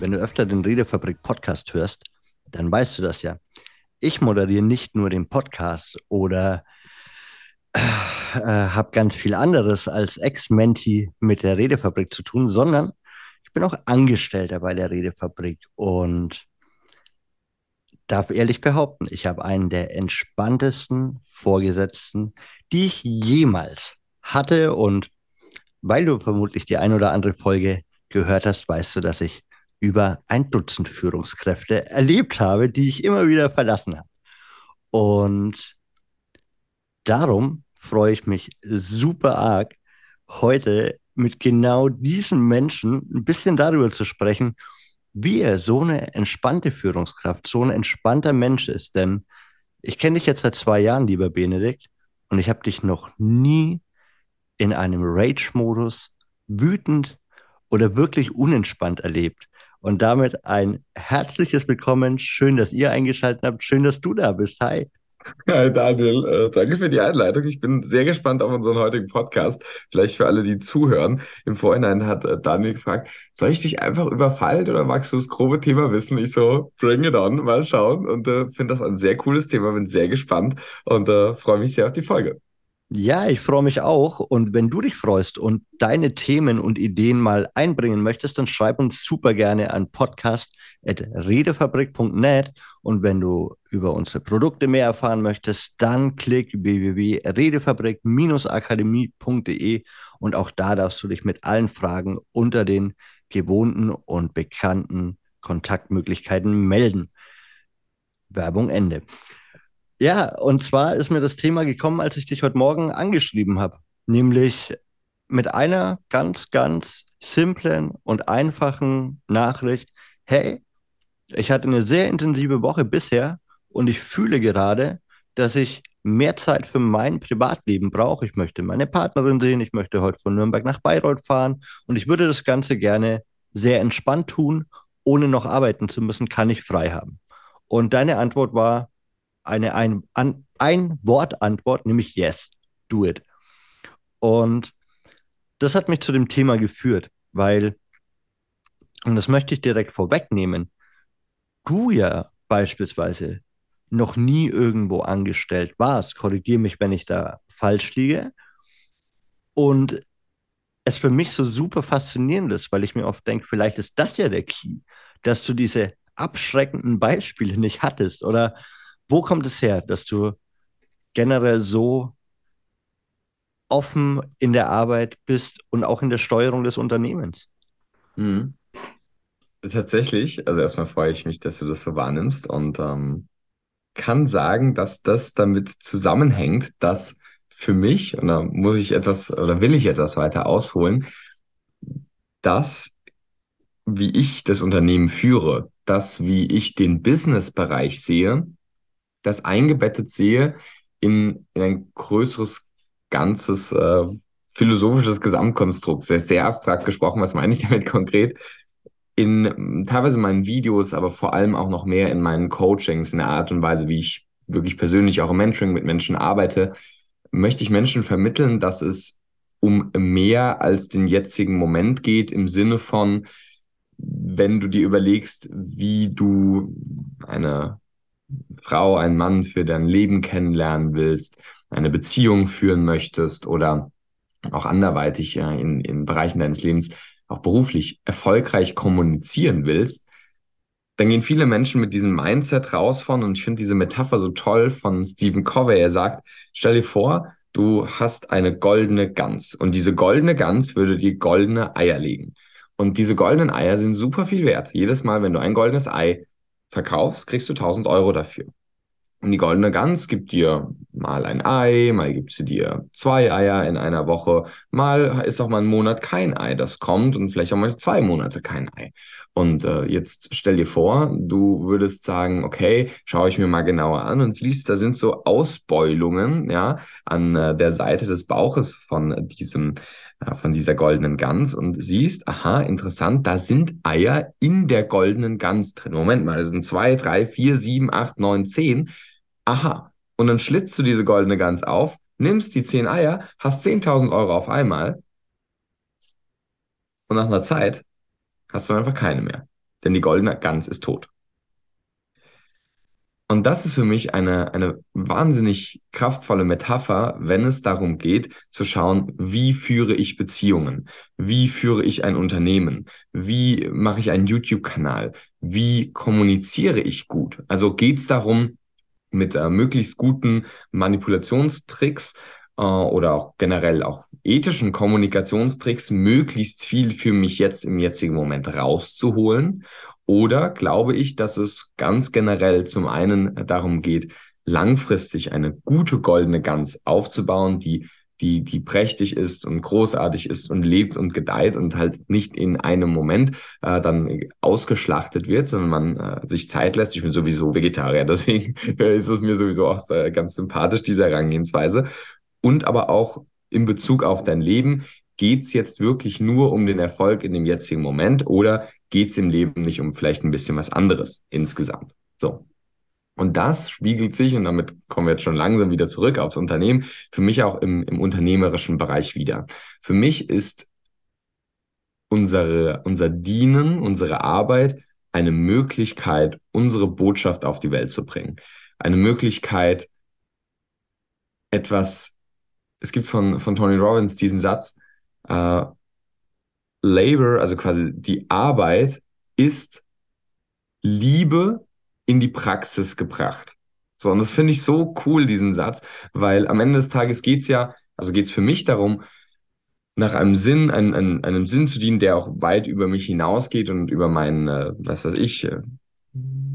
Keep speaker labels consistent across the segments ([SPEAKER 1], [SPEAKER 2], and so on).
[SPEAKER 1] Wenn du öfter den Redefabrik Podcast hörst, dann weißt du das ja. Ich moderiere nicht nur den Podcast oder äh, habe ganz viel anderes als Ex-Menti mit der Redefabrik zu tun, sondern ich bin auch Angestellter bei der Redefabrik und darf ehrlich behaupten, ich habe einen der entspanntesten Vorgesetzten, die ich jemals hatte. Und weil du vermutlich die ein oder andere Folge gehört hast, weißt du, dass ich über ein Dutzend Führungskräfte erlebt habe, die ich immer wieder verlassen habe. Und darum freue ich mich super arg, heute mit genau diesen Menschen ein bisschen darüber zu sprechen, wie er so eine entspannte Führungskraft, so ein entspannter Mensch ist. Denn ich kenne dich jetzt seit zwei Jahren, lieber Benedikt, und ich habe dich noch nie in einem Rage-Modus wütend oder wirklich unentspannt erlebt. Und damit ein herzliches Willkommen. Schön, dass ihr eingeschaltet habt. Schön, dass du da bist. Hi.
[SPEAKER 2] Hi Daniel, äh, danke für die Einleitung. Ich bin sehr gespannt auf unseren heutigen Podcast. Vielleicht für alle, die zuhören. Im Vorhinein hat äh, Daniel gefragt, soll ich dich einfach überfallen oder magst du das grobe Thema wissen? Ich so, bring it on, mal schauen. Und äh, finde das ein sehr cooles Thema, bin sehr gespannt und äh, freue mich sehr auf die Folge.
[SPEAKER 1] Ja, ich freue mich auch. Und wenn du dich freust und deine Themen und Ideen mal einbringen möchtest, dann schreib uns super gerne an podcast.redefabrik.net. Und wenn du über unsere Produkte mehr erfahren möchtest, dann klick www.redefabrik-akademie.de und auch da darfst du dich mit allen Fragen unter den gewohnten und bekannten Kontaktmöglichkeiten melden. Werbung Ende. Ja, und zwar ist mir das Thema gekommen, als ich dich heute Morgen angeschrieben habe. Nämlich mit einer ganz, ganz simplen und einfachen Nachricht. Hey, ich hatte eine sehr intensive Woche bisher und ich fühle gerade, dass ich mehr Zeit für mein Privatleben brauche. Ich möchte meine Partnerin sehen, ich möchte heute von Nürnberg nach Bayreuth fahren und ich würde das Ganze gerne sehr entspannt tun, ohne noch arbeiten zu müssen, kann ich frei haben. Und deine Antwort war, eine ein, an, ein Wort Antwort, nämlich yes, do it. Und das hat mich zu dem Thema geführt, weil, und das möchte ich direkt vorwegnehmen, du ja beispielsweise noch nie irgendwo angestellt warst, korrigiere mich, wenn ich da falsch liege, und es für mich so super faszinierend ist, weil ich mir oft denke, vielleicht ist das ja der Key, dass du diese abschreckenden Beispiele nicht hattest oder wo kommt es her, dass du generell so offen in der Arbeit bist und auch in der Steuerung des Unternehmens?
[SPEAKER 2] Mhm. Tatsächlich, also erstmal freue ich mich, dass du das so wahrnimmst und ähm, kann sagen, dass das damit zusammenhängt, dass für mich, und da muss ich etwas oder will ich etwas weiter ausholen, dass wie ich das Unternehmen führe, das wie ich den Businessbereich sehe, das eingebettet sehe in, in ein größeres, ganzes äh, philosophisches Gesamtkonstrukt. Sehr, sehr abstrakt gesprochen, was meine ich damit konkret? In teilweise meinen Videos, aber vor allem auch noch mehr in meinen Coachings, in der Art und Weise, wie ich wirklich persönlich auch im Mentoring mit Menschen arbeite, möchte ich Menschen vermitteln, dass es um mehr als den jetzigen Moment geht, im Sinne von, wenn du dir überlegst, wie du eine Frau, einen Mann für dein Leben kennenlernen willst, eine Beziehung führen möchtest oder auch anderweitig ja, in, in Bereichen deines Lebens auch beruflich erfolgreich kommunizieren willst, dann gehen viele Menschen mit diesem Mindset raus von, und ich finde diese Metapher so toll von Stephen Covey. Er sagt, stell dir vor, du hast eine goldene Gans und diese goldene Gans würde dir goldene Eier legen. Und diese goldenen Eier sind super viel wert. Jedes Mal, wenn du ein goldenes Ei verkaufst, kriegst du 1000 Euro dafür. Und die goldene Gans gibt dir mal ein Ei, mal gibt sie dir zwei Eier in einer Woche, mal ist auch mal ein Monat kein Ei, das kommt und vielleicht auch mal zwei Monate kein Ei. Und äh, jetzt stell dir vor, du würdest sagen, okay, schaue ich mir mal genauer an und siehst, da sind so Ausbeulungen, ja, an äh, der Seite des Bauches von diesem von dieser goldenen Gans und siehst, aha, interessant, da sind Eier in der goldenen Gans drin. Moment mal, das sind zwei, drei, vier, sieben, acht, neun, zehn. Aha. Und dann schlitzt du diese goldene Gans auf, nimmst die zehn Eier, hast 10.000 Euro auf einmal und nach einer Zeit hast du einfach keine mehr. denn die goldene Gans ist tot. Und das ist für mich eine, eine wahnsinnig kraftvolle Metapher, wenn es darum geht, zu schauen, wie führe ich Beziehungen? Wie führe ich ein Unternehmen? Wie mache ich einen YouTube-Kanal? Wie kommuniziere ich gut? Also geht es darum, mit äh, möglichst guten Manipulationstricks äh, oder auch generell auch ethischen Kommunikationstricks möglichst viel für mich jetzt im jetzigen Moment rauszuholen? Oder glaube ich, dass es ganz generell zum einen darum geht, langfristig eine gute goldene Gans aufzubauen, die die, die prächtig ist und großartig ist und lebt und gedeiht und halt nicht in einem Moment äh, dann ausgeschlachtet wird, sondern man äh, sich Zeit lässt. Ich bin sowieso Vegetarier, deswegen ist es mir sowieso auch äh, ganz sympathisch, diese Herangehensweise und aber auch in Bezug auf dein Leben. Geht es jetzt wirklich nur um den Erfolg in dem jetzigen Moment oder geht es im Leben nicht um vielleicht ein bisschen was anderes insgesamt? So. Und das spiegelt sich, und damit kommen wir jetzt schon langsam wieder zurück aufs Unternehmen, für mich auch im, im unternehmerischen Bereich wieder. Für mich ist unsere, unser Dienen, unsere Arbeit eine Möglichkeit, unsere Botschaft auf die Welt zu bringen. Eine Möglichkeit, etwas es gibt von, von Tony Robbins diesen Satz, äh, Labor, also quasi die Arbeit, ist Liebe in die Praxis gebracht. So, und das finde ich so cool, diesen Satz, weil am Ende des Tages geht es ja, also geht es für mich darum, nach einem Sinn, einem, einem, einem Sinn zu dienen, der auch weit über mich hinausgeht und über mein, äh, was weiß ich,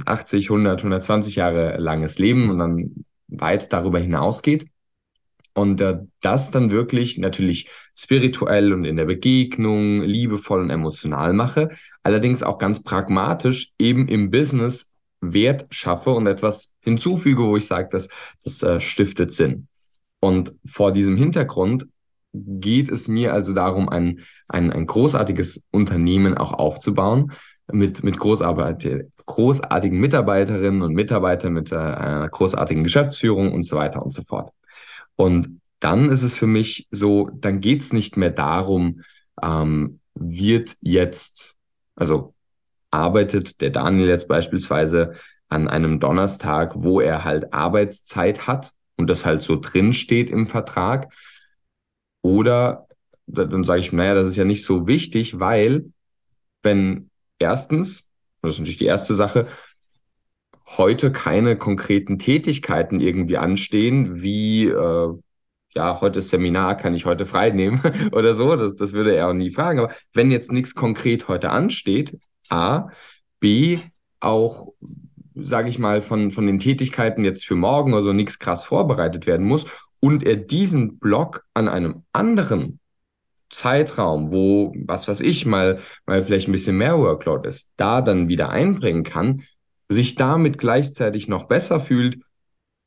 [SPEAKER 2] 80, 100, 120 Jahre langes Leben und dann weit darüber hinausgeht. Und äh, das dann wirklich natürlich spirituell und in der Begegnung liebevoll und emotional mache, allerdings auch ganz pragmatisch eben im Business Wert schaffe und etwas hinzufüge, wo ich sage, dass das äh, stiftet Sinn. Und vor diesem Hintergrund geht es mir also darum, ein, ein, ein großartiges Unternehmen auch aufzubauen, mit, mit großartig, großartigen Mitarbeiterinnen und Mitarbeitern, mit äh, einer großartigen Geschäftsführung und so weiter und so fort. Und dann ist es für mich so, dann geht es nicht mehr darum, ähm, wird jetzt, also arbeitet der Daniel jetzt beispielsweise an einem Donnerstag, wo er halt Arbeitszeit hat und das halt so drin steht im Vertrag. Oder dann sage ich, naja, das ist ja nicht so wichtig, weil wenn erstens, das ist natürlich die erste Sache, heute keine konkreten Tätigkeiten irgendwie anstehen, wie äh, ja, heute ist Seminar, kann ich heute frei nehmen oder so, das, das würde er auch nie fragen. Aber wenn jetzt nichts konkret heute ansteht, A, B, auch, sage ich mal, von, von den Tätigkeiten jetzt für morgen oder so nichts krass vorbereitet werden muss und er diesen Block an einem anderen Zeitraum, wo, was weiß ich, mal, mal vielleicht ein bisschen mehr Workload ist, da dann wieder einbringen kann, sich damit gleichzeitig noch besser fühlt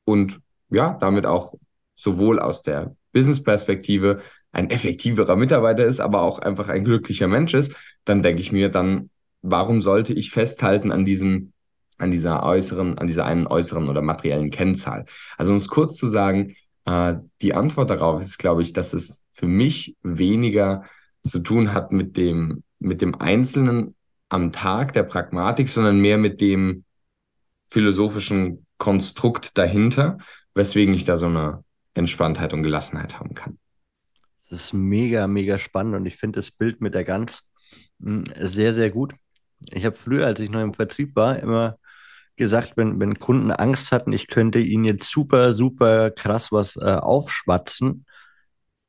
[SPEAKER 2] und ja, damit auch sowohl aus der Business-Perspektive ein effektiverer Mitarbeiter ist, aber auch einfach ein glücklicher Mensch ist, dann denke ich mir, dann warum sollte ich festhalten an diesem, an dieser äußeren, an dieser einen äußeren oder materiellen Kennzahl? Also um es kurz zu sagen, äh, die Antwort darauf ist, glaube ich, dass es für mich weniger zu tun hat mit dem, mit dem Einzelnen am Tag der Pragmatik, sondern mehr mit dem, philosophischen Konstrukt dahinter, weswegen ich da so eine Entspanntheit und Gelassenheit haben kann.
[SPEAKER 1] Das ist mega, mega spannend und ich finde das Bild mit der Gans hm, sehr, sehr gut. Ich habe früher, als ich noch im Vertrieb war, immer gesagt, wenn, wenn Kunden Angst hatten, ich könnte ihnen jetzt super, super krass was äh, aufschwatzen.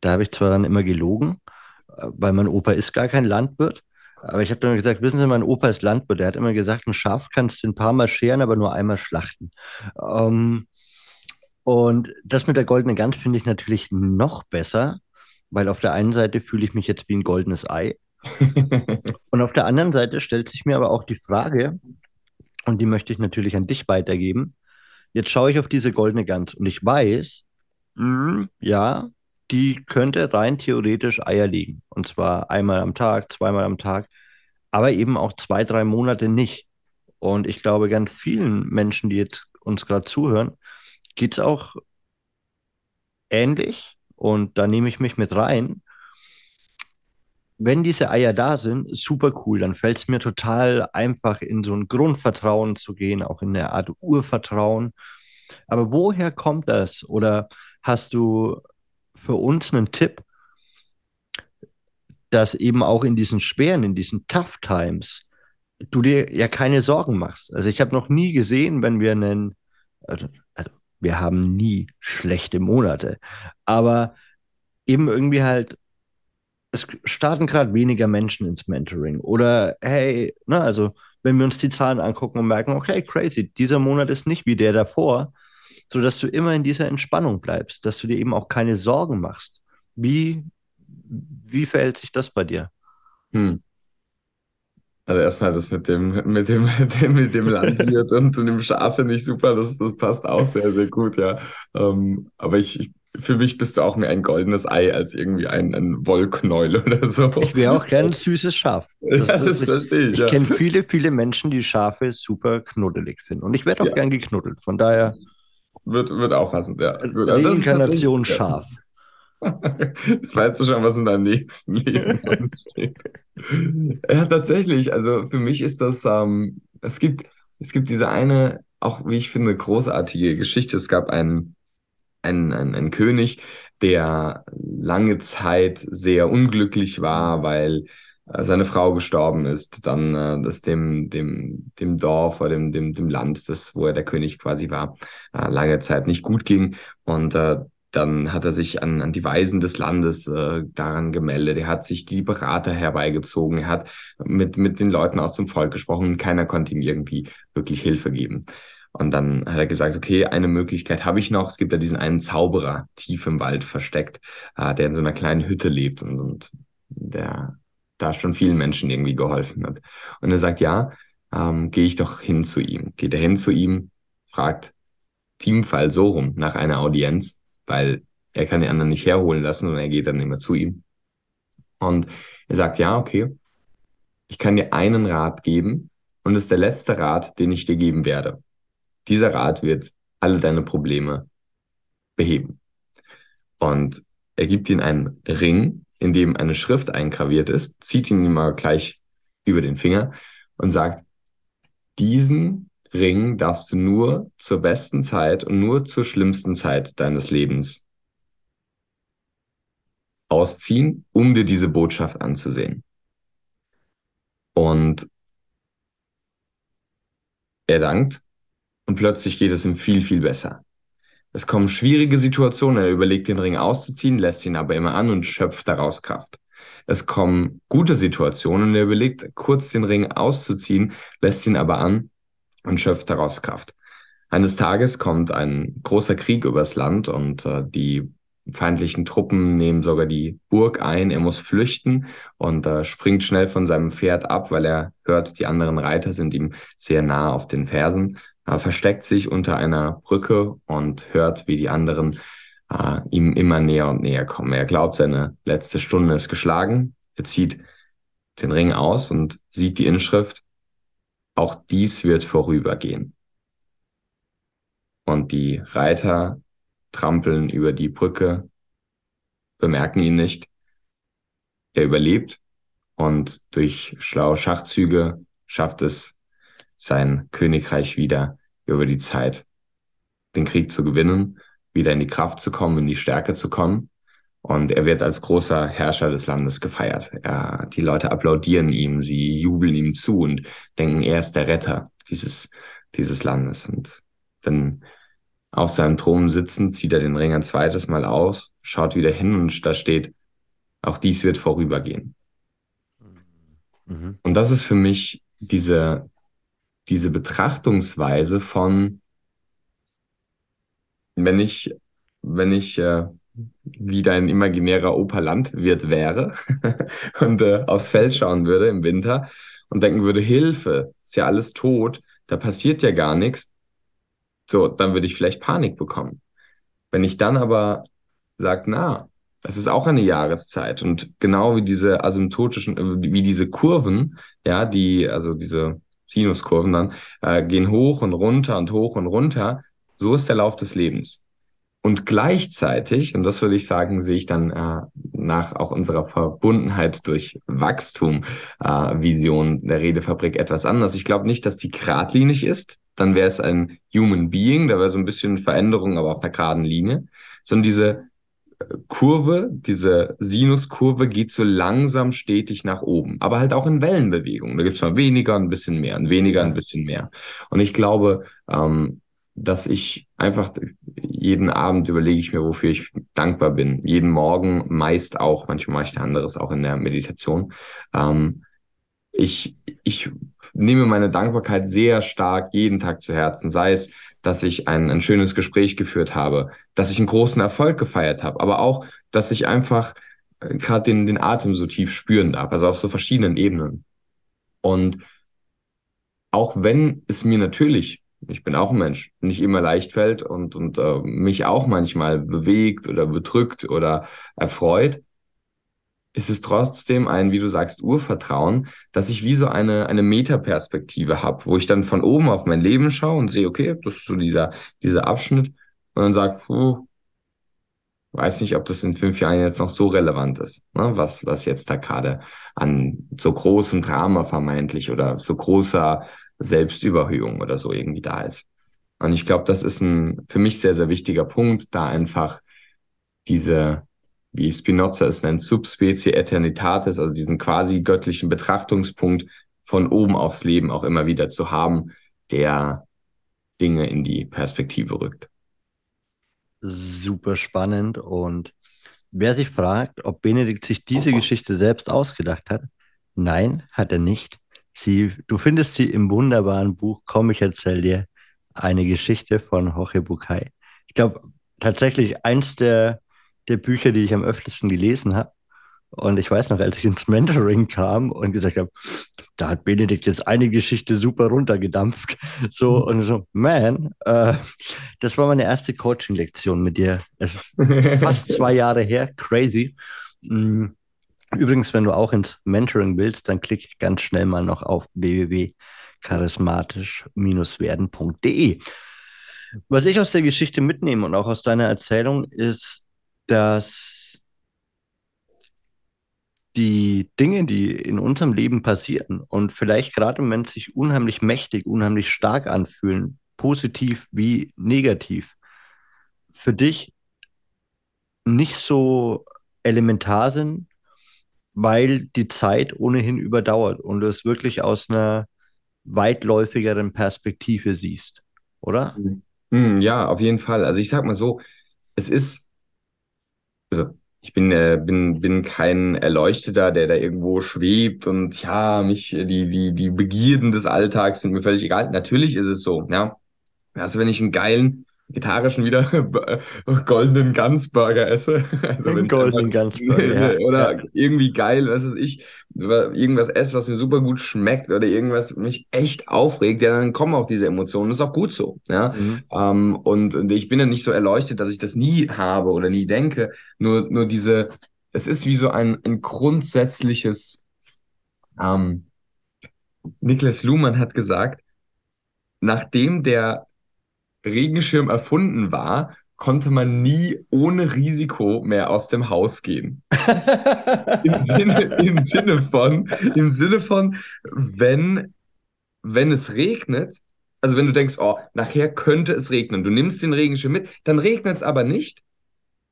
[SPEAKER 1] Da habe ich zwar dann immer gelogen, äh, weil mein Opa ist gar kein Landwirt. Aber ich habe dann gesagt, wissen Sie, mein Opa ist Landwirt. Der hat immer gesagt, ein Schaf kannst du ein paar Mal scheren, aber nur einmal schlachten. Ähm, und das mit der goldenen Gans finde ich natürlich noch besser, weil auf der einen Seite fühle ich mich jetzt wie ein goldenes Ei. und auf der anderen Seite stellt sich mir aber auch die Frage, und die möchte ich natürlich an dich weitergeben. Jetzt schaue ich auf diese goldene Gans und ich weiß, mh, hm, ja, die könnte rein theoretisch Eier legen. Und zwar einmal am Tag, zweimal am Tag, aber eben auch zwei, drei Monate nicht. Und ich glaube, ganz vielen Menschen, die jetzt uns gerade zuhören, geht es auch ähnlich. Und da nehme ich mich mit rein. Wenn diese Eier da sind, super cool. Dann fällt es mir total einfach, in so ein Grundvertrauen zu gehen, auch in eine Art Urvertrauen. Aber woher kommt das? Oder hast du für uns einen Tipp, dass eben auch in diesen schweren, in diesen Tough Times, du dir ja keine Sorgen machst. Also ich habe noch nie gesehen, wenn wir einen, also, also wir haben nie schlechte Monate, aber eben irgendwie halt, es starten gerade weniger Menschen ins Mentoring oder hey, ne, also wenn wir uns die Zahlen angucken und merken, okay, crazy, dieser Monat ist nicht wie der davor, sodass du immer in dieser Entspannung bleibst, dass du dir eben auch keine Sorgen machst. Wie, wie verhält sich das bei dir? Hm.
[SPEAKER 2] Also erstmal das mit dem, mit dem, mit dem, mit dem Landwirt und dem Schaf finde ich super, das, das passt auch sehr, sehr gut, ja. Ähm, aber ich, ich, für mich bist du auch mehr ein goldenes Ei als irgendwie ein, ein Wollknäuel oder so.
[SPEAKER 1] Ich wäre auch gern ein süßes Schaf.
[SPEAKER 2] Das, ja, das, verstehe ich.
[SPEAKER 1] Ich, ich kenne viele, viele Menschen, die Schafe super knuddelig finden. Und ich werde auch ja. gern geknuddelt. Von daher.
[SPEAKER 2] Wird, wird auch passen, ja.
[SPEAKER 1] Reinkarnation Schaf.
[SPEAKER 2] Jetzt weißt du schon, was in deinem nächsten Leben ansteht. Ja, tatsächlich. Also für mich ist das, ähm, es gibt, es gibt diese eine, auch wie ich finde, großartige Geschichte. Es gab einen, einen, einen, einen König, der lange Zeit sehr unglücklich war, weil äh, seine Frau gestorben ist, dann äh, das dem, dem, dem Dorf oder dem, dem, dem Land, das, wo er der König quasi war, äh, lange Zeit nicht gut ging. Und äh, dann hat er sich an, an die Weisen des Landes äh, daran gemeldet. Er hat sich die Berater herbeigezogen. Er hat mit, mit den Leuten aus dem Volk gesprochen. Keiner konnte ihm irgendwie wirklich Hilfe geben. Und dann hat er gesagt, okay, eine Möglichkeit habe ich noch. Es gibt ja diesen einen Zauberer tief im Wald versteckt, äh, der in so einer kleinen Hütte lebt und, und der da schon vielen Menschen irgendwie geholfen hat. Und er sagt, ja, ähm, gehe ich doch hin zu ihm. Geht er hin zu ihm, fragt Teamfall so rum nach einer Audienz weil er kann die anderen nicht herholen lassen und er geht dann immer zu ihm. Und er sagt, ja, okay, ich kann dir einen Rat geben und es ist der letzte Rat, den ich dir geben werde. Dieser Rat wird alle deine Probleme beheben. Und er gibt ihm einen Ring, in dem eine Schrift eingraviert ist, zieht ihn mal gleich über den Finger und sagt, diesen Ring darfst du nur zur besten Zeit und nur zur schlimmsten Zeit deines Lebens ausziehen, um dir diese Botschaft anzusehen. Und er dankt und plötzlich geht es ihm viel, viel besser. Es kommen schwierige Situationen, er überlegt den Ring auszuziehen, lässt ihn aber immer an und schöpft daraus Kraft. Es kommen gute Situationen, er überlegt kurz den Ring auszuziehen, lässt ihn aber an und schöpft daraus Kraft. Eines Tages kommt ein großer Krieg übers Land und äh, die feindlichen Truppen nehmen sogar die Burg ein. Er muss flüchten und äh, springt schnell von seinem Pferd ab, weil er hört, die anderen Reiter sind ihm sehr nah auf den Fersen. Er versteckt sich unter einer Brücke und hört, wie die anderen äh, ihm immer näher und näher kommen. Er glaubt, seine letzte Stunde ist geschlagen. Er zieht den Ring aus und sieht die Inschrift auch dies wird vorübergehen. Und die Reiter trampeln über die Brücke, bemerken ihn nicht. Er überlebt und durch schlaue Schachzüge schafft es sein Königreich wieder über die Zeit, den Krieg zu gewinnen, wieder in die Kraft zu kommen, in die Stärke zu kommen und er wird als großer Herrscher des Landes gefeiert. Er, die Leute applaudieren ihm, sie jubeln ihm zu und denken, er ist der Retter dieses, dieses Landes. Und dann auf seinem Thron sitzend zieht er den Ring ein zweites Mal aus, schaut wieder hin und da steht, auch dies wird vorübergehen. Mhm. Und das ist für mich diese, diese Betrachtungsweise von, wenn ich, wenn ich äh, wie dein imaginärer Opa Landwirt wäre und äh, aufs Feld schauen würde im Winter und denken würde, Hilfe, ist ja alles tot, da passiert ja gar nichts, so, dann würde ich vielleicht Panik bekommen. Wenn ich dann aber sage, na, es ist auch eine Jahreszeit und genau wie diese asymptotischen, äh, wie diese Kurven, ja, die, also diese Sinuskurven dann, äh, gehen hoch und runter und hoch und runter, so ist der Lauf des Lebens. Und gleichzeitig, und das würde ich sagen, sehe ich dann äh, nach auch unserer Verbundenheit durch Wachstum, äh, Vision der Redefabrik etwas anders. Ich glaube nicht, dass die geradlinig ist. Dann wäre es ein Human Being, da wäre so ein bisschen Veränderung, aber auf einer geraden Linie. Sondern diese Kurve, diese Sinuskurve geht so langsam stetig nach oben, aber halt auch in Wellenbewegungen. Da gibt es mal weniger, ein bisschen mehr, ein weniger, ein bisschen mehr. Und ich glaube, ähm, dass ich einfach jeden Abend überlege ich mir, wofür ich dankbar bin. Jeden Morgen meist auch, manchmal mache ich anderes auch in der Meditation. Ähm, ich, ich nehme meine Dankbarkeit sehr stark jeden Tag zu Herzen, sei es, dass ich ein, ein schönes Gespräch geführt habe, dass ich einen großen Erfolg gefeiert habe, aber auch, dass ich einfach äh, gerade den, den Atem so tief spüren darf, also auf so verschiedenen Ebenen. Und auch wenn es mir natürlich ich bin auch ein Mensch, nicht immer leicht fällt und, und äh, mich auch manchmal bewegt oder bedrückt oder erfreut, ist es trotzdem ein, wie du sagst, Urvertrauen, dass ich wie so eine, eine Metaperspektive habe, wo ich dann von oben auf mein Leben schaue und sehe, okay, das ist so dieser, dieser Abschnitt und dann sage, oh, weiß nicht, ob das in fünf Jahren jetzt noch so relevant ist, ne? was, was jetzt da gerade an so großem Drama vermeintlich oder so großer Selbstüberhöhung oder so irgendwie da ist. Und ich glaube, das ist ein für mich sehr, sehr wichtiger Punkt, da einfach diese, wie Spinoza es nennt, Subspecie Eternitatis, also diesen quasi göttlichen Betrachtungspunkt von oben aufs Leben auch immer wieder zu haben, der Dinge in die Perspektive rückt.
[SPEAKER 1] Super spannend. Und wer sich fragt, ob Benedikt sich diese Geschichte selbst ausgedacht hat, nein, hat er nicht. Sie, du findest sie im wunderbaren Buch Komm, ich erzähl dir eine Geschichte von Jorge Bucay. Ich glaube, tatsächlich eins der, der Bücher, die ich am öftesten gelesen habe. Und ich weiß noch, als ich ins Mentoring kam und gesagt habe, da hat Benedikt jetzt eine Geschichte super runtergedampft. So mhm. und so, man, äh, das war meine erste Coaching-Lektion mit dir. Fast zwei Jahre her, crazy. Mhm. Übrigens, wenn du auch ins Mentoring willst, dann klicke ganz schnell mal noch auf www.charismatisch-werden.de. Was ich aus der Geschichte mitnehme und auch aus deiner Erzählung ist, dass die Dinge, die in unserem Leben passieren und vielleicht gerade im Moment sich unheimlich mächtig, unheimlich stark anfühlen, positiv wie negativ, für dich nicht so elementar sind, weil die Zeit ohnehin überdauert und du es wirklich aus einer weitläufigeren Perspektive siehst, oder?
[SPEAKER 2] Mhm. Ja, auf jeden Fall. Also ich sag mal so, es ist, also ich bin, äh, bin, bin kein Erleuchteter, der da irgendwo schwebt und ja, mich, die, die, die Begierden des Alltags sind mir völlig egal. Natürlich ist es so, ja. Also wenn ich einen geilen Gitarre schon wieder goldenen Ganzburger esse. Also
[SPEAKER 1] wenn goldenen Ganzburger.
[SPEAKER 2] Ja. Oder ja. irgendwie geil, was weiß ich, irgendwas esse, was mir super gut schmeckt oder irgendwas mich echt aufregt, ja, dann kommen auch diese Emotionen. Das ist auch gut so. Ja? Mhm. Ähm, und, und ich bin ja nicht so erleuchtet, dass ich das nie habe oder nie denke. Nur, nur diese, es ist wie so ein, ein grundsätzliches, ähm, Niklas Luhmann hat gesagt, nachdem der Regenschirm erfunden war, konnte man nie ohne Risiko mehr aus dem Haus gehen. Im Sinne, im Sinne von, im Sinne von, wenn, wenn es regnet, also wenn du denkst, oh, nachher könnte es regnen, du nimmst den Regenschirm mit, dann regnet es aber nicht.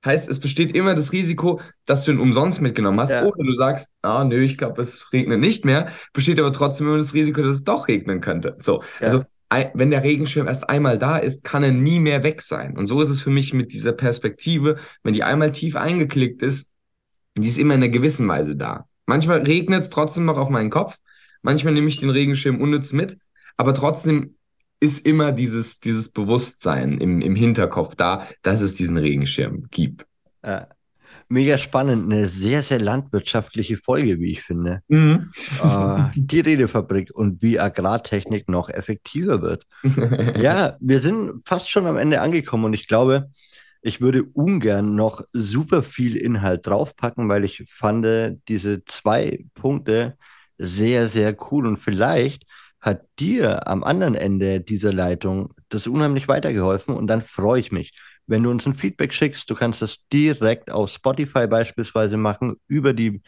[SPEAKER 2] Heißt, es besteht immer das Risiko, dass du ihn umsonst mitgenommen hast. Ja. Oder du sagst, ah, nö, ich glaube, es regnet nicht mehr. Besteht aber trotzdem immer das Risiko, dass es doch regnen könnte. So. Ja. Also wenn der Regenschirm erst einmal da ist, kann er nie mehr weg sein. Und so ist es für mich mit dieser Perspektive, wenn die einmal tief eingeklickt ist, die ist immer in einer gewissen Weise da. Manchmal regnet es trotzdem noch auf meinen Kopf, manchmal nehme ich den Regenschirm unnütz mit, aber trotzdem ist immer dieses, dieses Bewusstsein im, im Hinterkopf da, dass es diesen Regenschirm gibt.
[SPEAKER 1] Ja mega spannend. Eine sehr, sehr landwirtschaftliche Folge, wie ich finde. Mhm. Äh, die Redefabrik und wie Agrartechnik noch effektiver wird. ja, wir sind fast schon am Ende angekommen und ich glaube, ich würde ungern noch super viel Inhalt draufpacken, weil ich fand diese zwei Punkte sehr, sehr cool und vielleicht hat dir am anderen Ende dieser Leitung das unheimlich weitergeholfen und dann freue ich mich, wenn du uns ein Feedback schickst, du kannst das direkt auf Spotify beispielsweise machen, über die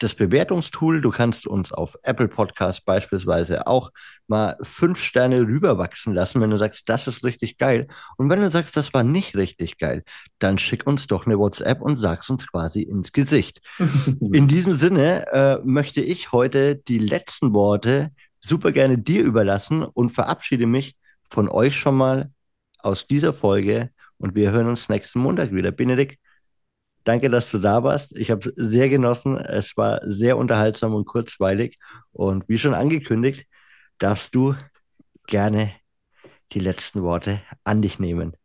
[SPEAKER 1] das Bewertungstool. Du kannst uns auf Apple Podcast beispielsweise auch mal fünf Sterne rüberwachsen lassen, wenn du sagst, das ist richtig geil. Und wenn du sagst, das war nicht richtig geil, dann schick uns doch eine WhatsApp und sag's uns quasi ins Gesicht. In diesem Sinne äh, möchte ich heute die letzten Worte super gerne dir überlassen und verabschiede mich von euch schon mal aus dieser Folge und wir hören uns nächsten Montag wieder. Benedikt, Danke, dass du da warst. Ich habe es sehr genossen. Es war sehr unterhaltsam und kurzweilig. Und wie schon angekündigt, darfst du gerne die letzten Worte an dich nehmen.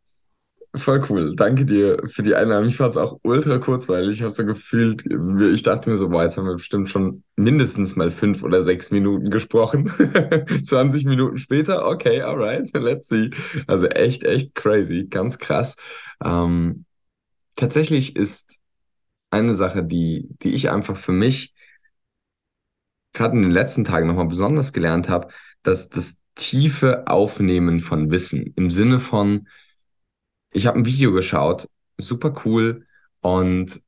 [SPEAKER 2] Voll cool. Danke dir für die Einladung. Ich fand es auch ultra kurzweilig. Ich habe so gefühlt, ich dachte mir so, boah, jetzt haben wir bestimmt schon mindestens mal fünf oder sechs Minuten gesprochen. 20 Minuten später, okay, alright, let's see. Also echt, echt crazy, ganz krass. Ähm, tatsächlich ist eine Sache, die, die ich einfach für mich gerade in den letzten Tagen nochmal besonders gelernt habe, dass das tiefe Aufnehmen von Wissen im Sinne von, ich habe ein Video geschaut, super cool und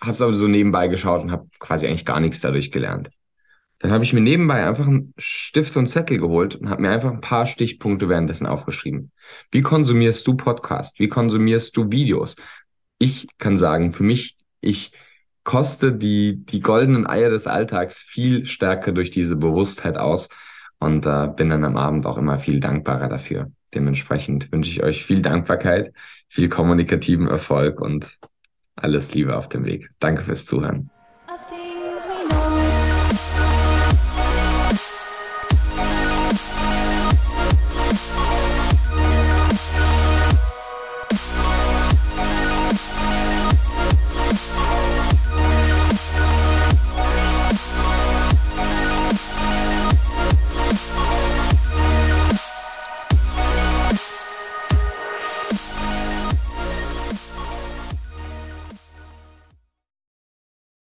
[SPEAKER 2] habe es aber so nebenbei geschaut und habe quasi eigentlich gar nichts dadurch gelernt. Dann habe ich mir nebenbei einfach einen Stift und Zettel geholt und habe mir einfach ein paar Stichpunkte währenddessen aufgeschrieben. Wie konsumierst du Podcast? Wie konsumierst du Videos? ich kann sagen, für mich, ich koste die, die goldenen Eier des Alltags viel stärker durch diese Bewusstheit aus und äh, bin dann am Abend auch immer viel dankbarer dafür. Dementsprechend wünsche ich euch viel Dankbarkeit, viel kommunikativen Erfolg und alles Liebe auf dem Weg. Danke fürs Zuhören.